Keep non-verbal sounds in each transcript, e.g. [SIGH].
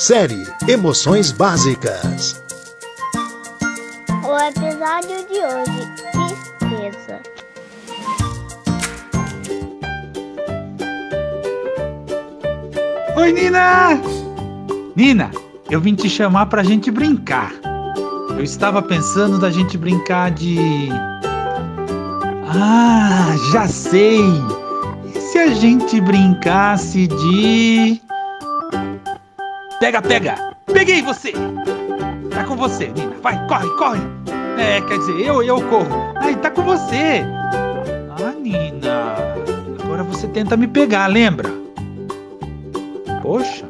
Série Emoções Básicas. O episódio de hoje, tristeza. Oi, Nina! Nina, eu vim te chamar pra gente brincar. Eu estava pensando da gente brincar de. Ah, já sei! E se a gente brincasse de. Pega, pega! Peguei você! Tá com você, Nina. Vai, corre, corre! É, quer dizer, eu, eu corro. Ai, tá com você! Ah, Nina. Agora você tenta me pegar, lembra? Poxa.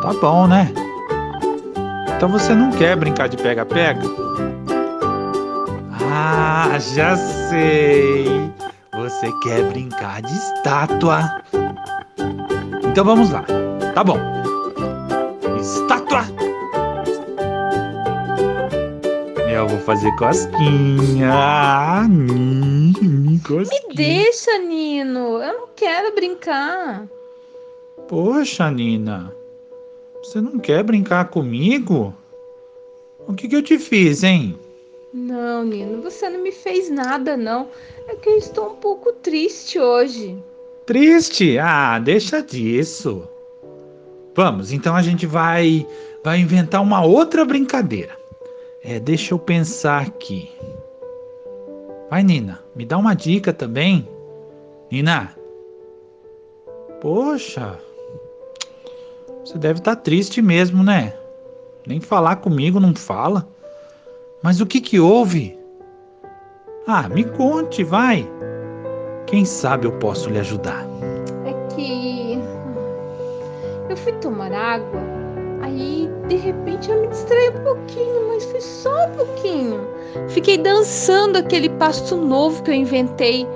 Tá bom, né? Então você não quer brincar de pega-pega? Ah, já sei! Você quer brincar de estátua. Então vamos lá. Tá bom. Fazer cosquinha. Ah, cosquinha. Me deixa, Nino. Eu não quero brincar. Poxa, Nina. Você não quer brincar comigo? O que, que eu te fiz, hein? Não, Nino, você não me fez nada, não. É que eu estou um pouco triste hoje. Triste? Ah, deixa disso. Vamos, então a gente vai vai inventar uma outra brincadeira. É, deixa eu pensar aqui. Vai, Nina, me dá uma dica também. Nina. Poxa. Você deve estar triste mesmo, né? Nem falar comigo não fala. Mas o que que houve? Ah, me conte, vai. Quem sabe eu posso lhe ajudar. É que eu fui tomar água, aí de repente eu me distraí um pouquinho, mas foi só um pouquinho. Fiquei dançando aquele passo novo que eu inventei.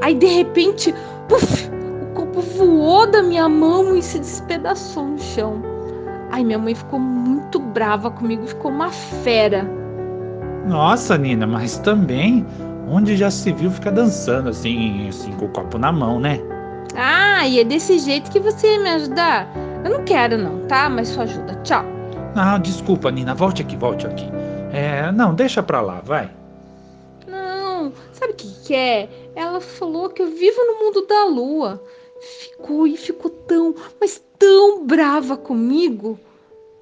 Aí de repente, puf, o copo voou da minha mão e se despedaçou no chão. Ai, minha mãe ficou muito brava comigo, ficou uma fera. Nossa, Nina, mas também onde já se viu ficar dançando assim, assim com o copo na mão, né? Ah, e é desse jeito que você ia me ajudar? Eu não quero não, tá? Mas sua ajuda. Tchau. Ah, desculpa, Nina, volte aqui, volte aqui. É, não, deixa pra lá, vai. Não, sabe o que, que é? Ela falou que eu vivo no mundo da lua. Ficou e ficou tão, mas tão brava comigo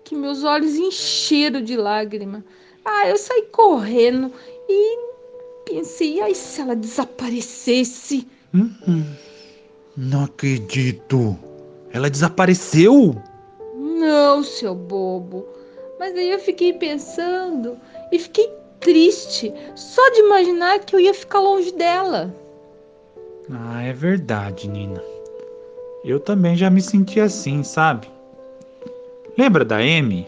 que meus olhos encheram de lágrima. Ah, eu saí correndo e pensei, ai, se ela desaparecesse? Hum, hum. Não acredito. Ela desapareceu? Não, seu bobo. Mas aí eu fiquei pensando e fiquei triste só de imaginar que eu ia ficar longe dela. Ah, é verdade, Nina. Eu também já me senti assim, sabe? Lembra da Amy?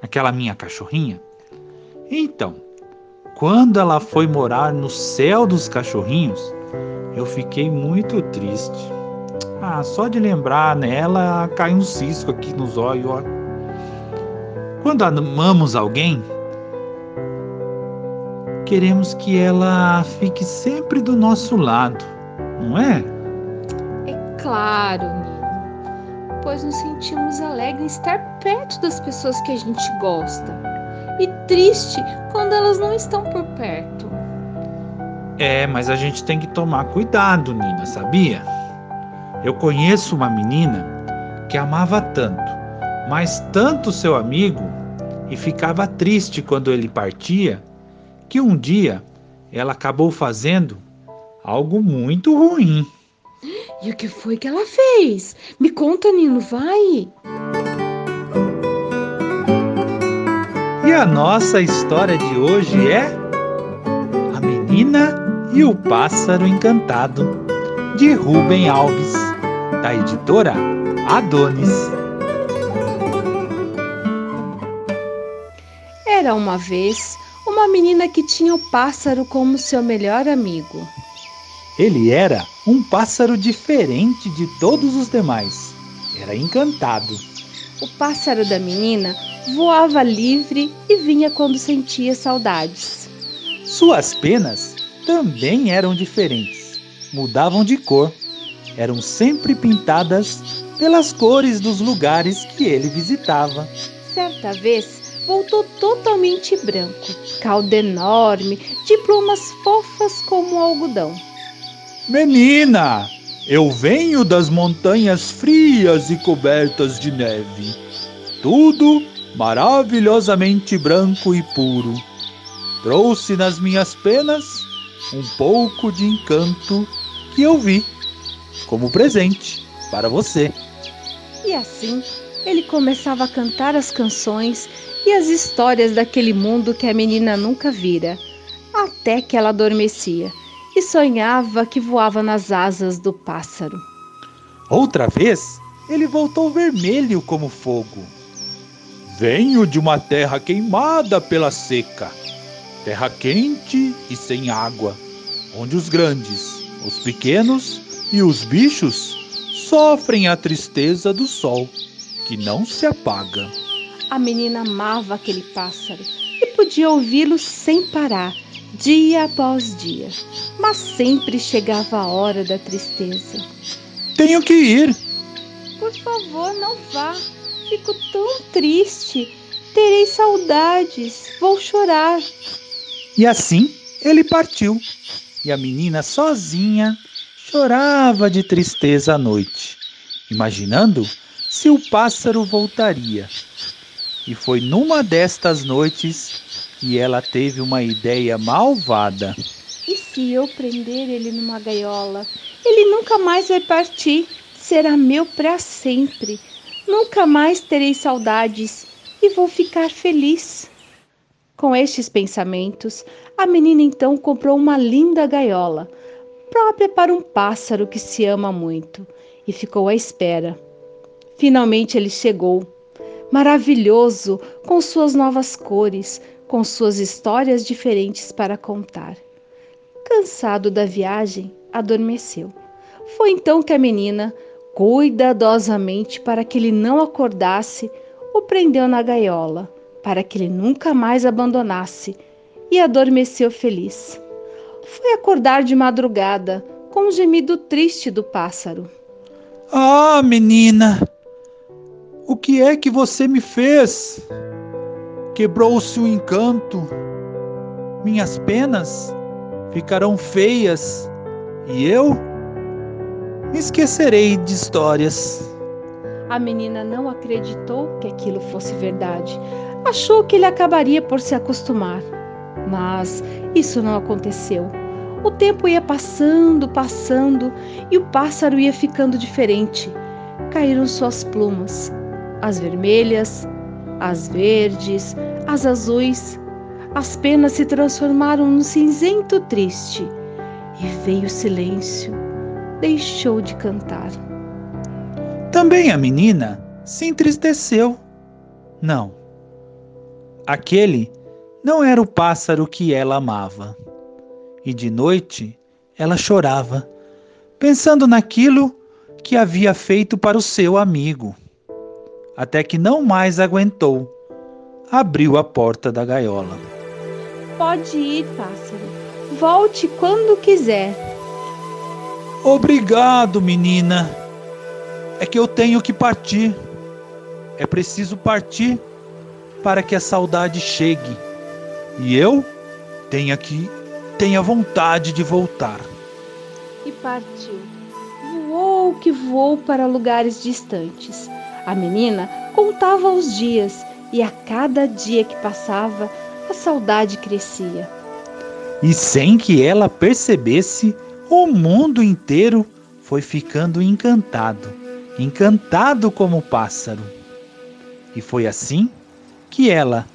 Aquela minha cachorrinha? Então, quando ela foi morar no céu dos cachorrinhos, eu fiquei muito triste. Ah, só de lembrar nela cai um cisco aqui nos olhos. Ó. Quando amamos alguém, queremos que ela fique sempre do nosso lado, não é? É claro, Nino. Pois nos sentimos alegres em estar perto das pessoas que a gente gosta. E triste quando elas não estão por perto. É, mas a gente tem que tomar cuidado, Nina, sabia? Eu conheço uma menina que amava tanto, mas tanto seu amigo e ficava triste quando ele partia, que um dia ela acabou fazendo algo muito ruim. [GASPS] E o que foi que ela fez? Me conta, Nino, vai. E a nossa história de hoje é A Menina e o Pássaro Encantado, de Rubem Alves, da editora Adonis. Era uma vez uma menina que tinha o pássaro como seu melhor amigo. Ele era um pássaro diferente de todos os demais. Era encantado. O pássaro da menina voava livre e vinha quando sentia saudades. Suas penas também eram diferentes. Mudavam de cor. Eram sempre pintadas pelas cores dos lugares que ele visitava. Certa vez, voltou totalmente branco, cauda enorme, de plumas fofas como algodão. Menina, eu venho das montanhas frias e cobertas de neve. Tudo maravilhosamente branco e puro. Trouxe nas minhas penas um pouco de encanto que eu vi como presente para você. E assim ele começava a cantar as canções e as histórias daquele mundo que a menina nunca vira, até que ela adormecia e sonhava que voava nas asas do pássaro. Outra vez, ele voltou vermelho como fogo. Venho de uma terra queimada pela seca, terra quente e sem água, onde os grandes, os pequenos e os bichos sofrem a tristeza do sol, que não se apaga. A menina amava aquele pássaro e podia ouvi-lo sem parar, dia após dia. Mas sempre chegava a hora da tristeza. Tenho que ir. Por favor, não vá. Fico tão triste. Terei saudades. Vou chorar. E assim ele partiu. E a menina sozinha chorava de tristeza à noite, imaginando se o pássaro voltaria. E foi numa destas noites que ela teve uma ideia malvada. E se eu prender ele numa gaiola? Ele nunca mais vai partir. Será meu para sempre. Nunca mais terei saudades e vou ficar feliz. Com estes pensamentos, a menina então comprou uma linda gaiola, própria para um pássaro que se ama muito, e ficou à espera. Finalmente ele chegou maravilhoso, com suas novas cores, com suas histórias diferentes para contar. Cansado da viagem, adormeceu. Foi então que a menina, cuidadosamente para que ele não acordasse, o prendeu na gaiola, para que ele nunca mais abandonasse, e adormeceu feliz. Foi acordar de madrugada, com um gemido triste do pássaro. Ah, menina! O que é que você me fez? Quebrou-se o encanto. Minhas penas ficarão feias e eu me esquecerei de histórias. A menina não acreditou que aquilo fosse verdade. Achou que ele acabaria por se acostumar. Mas isso não aconteceu. O tempo ia passando, passando e o pássaro ia ficando diferente. Caíram suas plumas as vermelhas, as verdes, as azuis. As penas se transformaram num cinzento triste e veio o silêncio. Deixou de cantar. Também a menina se entristeceu. Não. Aquele não era o pássaro que ela amava. E de noite ela chorava, pensando naquilo que havia feito para o seu amigo até que não mais aguentou. Abriu a porta da gaiola. Pode ir, pássaro. Volte quando quiser. Obrigado, menina. É que eu tenho que partir. É preciso partir para que a saudade chegue. E eu tenha que tenha vontade de voltar. E partiu. Voou que voou para lugares distantes a menina contava os dias e a cada dia que passava, a saudade crescia. E sem que ela percebesse, o mundo inteiro foi ficando encantado, encantado como pássaro. E foi assim que ela,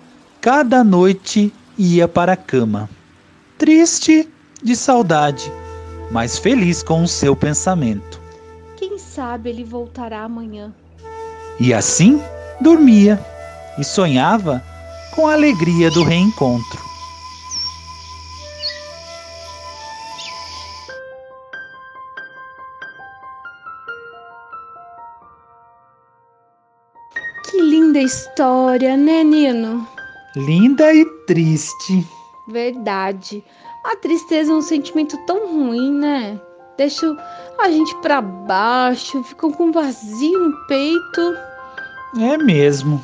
cada noite, ia para a cama, triste de saudade, mas feliz com o seu pensamento. Quem sabe ele voltará amanhã. E assim dormia e sonhava com a alegria do reencontro. Que linda história, né, Nino? Linda e triste. Verdade. A tristeza é um sentimento tão ruim, né? Deixa a gente para baixo, ficam com vazio no peito. É mesmo.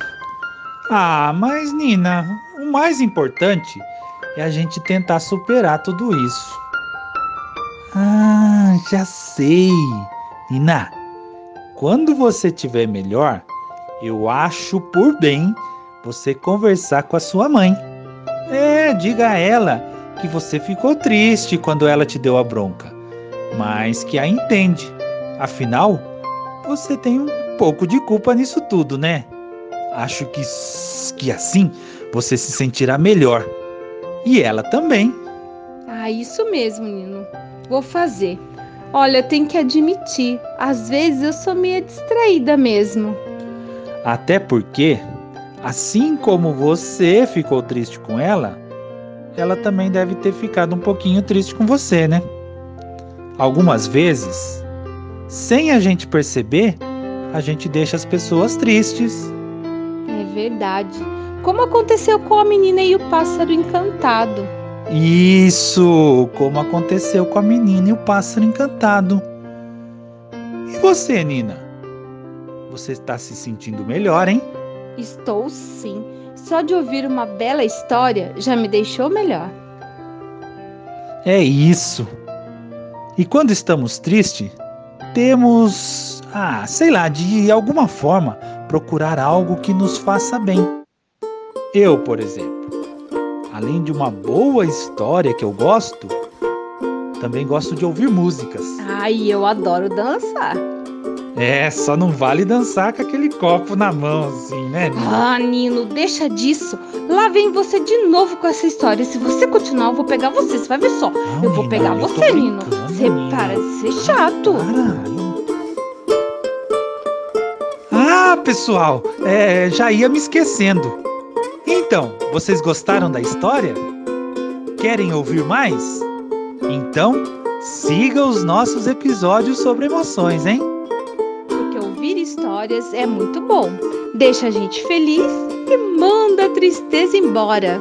Ah, mas Nina, o mais importante é a gente tentar superar tudo isso. Ah, já sei. Nina, quando você estiver melhor, eu acho por bem você conversar com a sua mãe. É, diga a ela que você ficou triste quando ela te deu a bronca, mas que a entende. Afinal, você tem um pouco de culpa nisso tudo, né? Acho que, que assim você se sentirá melhor. E ela também. Ah, isso mesmo, Nino. Vou fazer. Olha, tem que admitir, às vezes eu sou meio distraída mesmo. Até porque, assim como você ficou triste com ela, ela também deve ter ficado um pouquinho triste com você, né? Algumas vezes, sem a gente perceber, a gente deixa as pessoas tristes. É verdade. Como aconteceu com a menina e o pássaro encantado. Isso, como aconteceu com a menina e o pássaro encantado. E você, Nina? Você está se sentindo melhor, hein? Estou sim. Só de ouvir uma bela história já me deixou melhor. É isso. E quando estamos tristes, temos, ah, sei lá, de alguma forma procurar algo que nos faça bem. Eu, por exemplo, além de uma boa história que eu gosto, também gosto de ouvir músicas. Ai, eu adoro dançar. É, só não vale dançar com aquele copo na mão, assim, né? Nino? Ah, Nino, deixa disso. Lá vem você de novo com essa história. Se você continuar, eu vou pegar você. Você vai ver só. Não, eu vou Nina, pegar eu você, Nino. Você Nina. para de ser chato. Ah, pessoal, é, já ia me esquecendo. Então, vocês gostaram da história? Querem ouvir mais? Então, siga os nossos episódios sobre emoções, hein? Histórias é muito bom. Deixa a gente feliz e manda a tristeza embora.